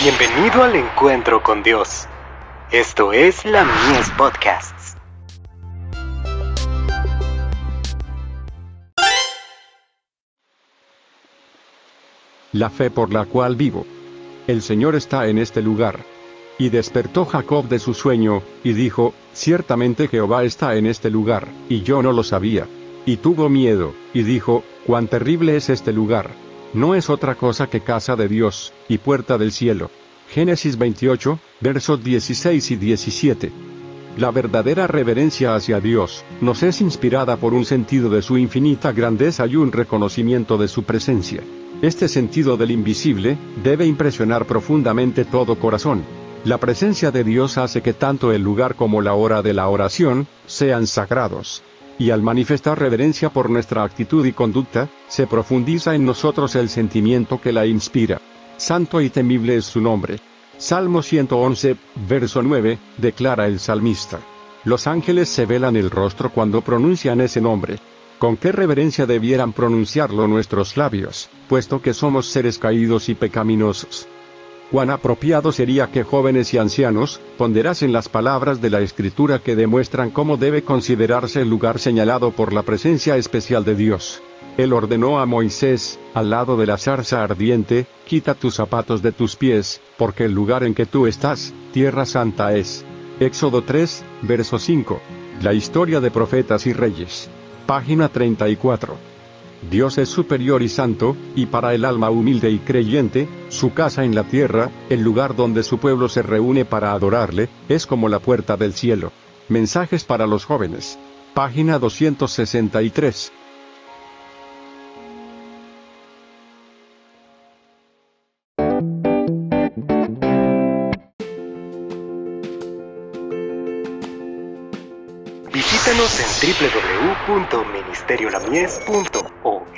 Bienvenido al encuentro con Dios. Esto es la Mies Podcasts. La fe por la cual vivo. El Señor está en este lugar. Y despertó Jacob de su sueño, y dijo, Ciertamente Jehová está en este lugar, y yo no lo sabía. Y tuvo miedo, y dijo, Cuán terrible es este lugar. No es otra cosa que casa de Dios, y puerta del cielo. Génesis 28, versos 16 y 17. La verdadera reverencia hacia Dios, nos es inspirada por un sentido de su infinita grandeza y un reconocimiento de su presencia. Este sentido del invisible, debe impresionar profundamente todo corazón. La presencia de Dios hace que tanto el lugar como la hora de la oración, sean sagrados. Y al manifestar reverencia por nuestra actitud y conducta, se profundiza en nosotros el sentimiento que la inspira. Santo y temible es su nombre. Salmo 111, verso 9, declara el salmista. Los ángeles se velan el rostro cuando pronuncian ese nombre. Con qué reverencia debieran pronunciarlo nuestros labios, puesto que somos seres caídos y pecaminosos. Cuán apropiado sería que jóvenes y ancianos ponderasen las palabras de la Escritura que demuestran cómo debe considerarse el lugar señalado por la presencia especial de Dios. Él ordenó a Moisés, al lado de la zarza ardiente, quita tus zapatos de tus pies, porque el lugar en que tú estás, tierra santa es. Éxodo 3, verso 5. La historia de profetas y reyes. Página 34. Dios es superior y santo, y para el alma humilde y creyente, su casa en la tierra, el lugar donde su pueblo se reúne para adorarle, es como la puerta del cielo. Mensajes para los jóvenes. Página 263. Visítanos en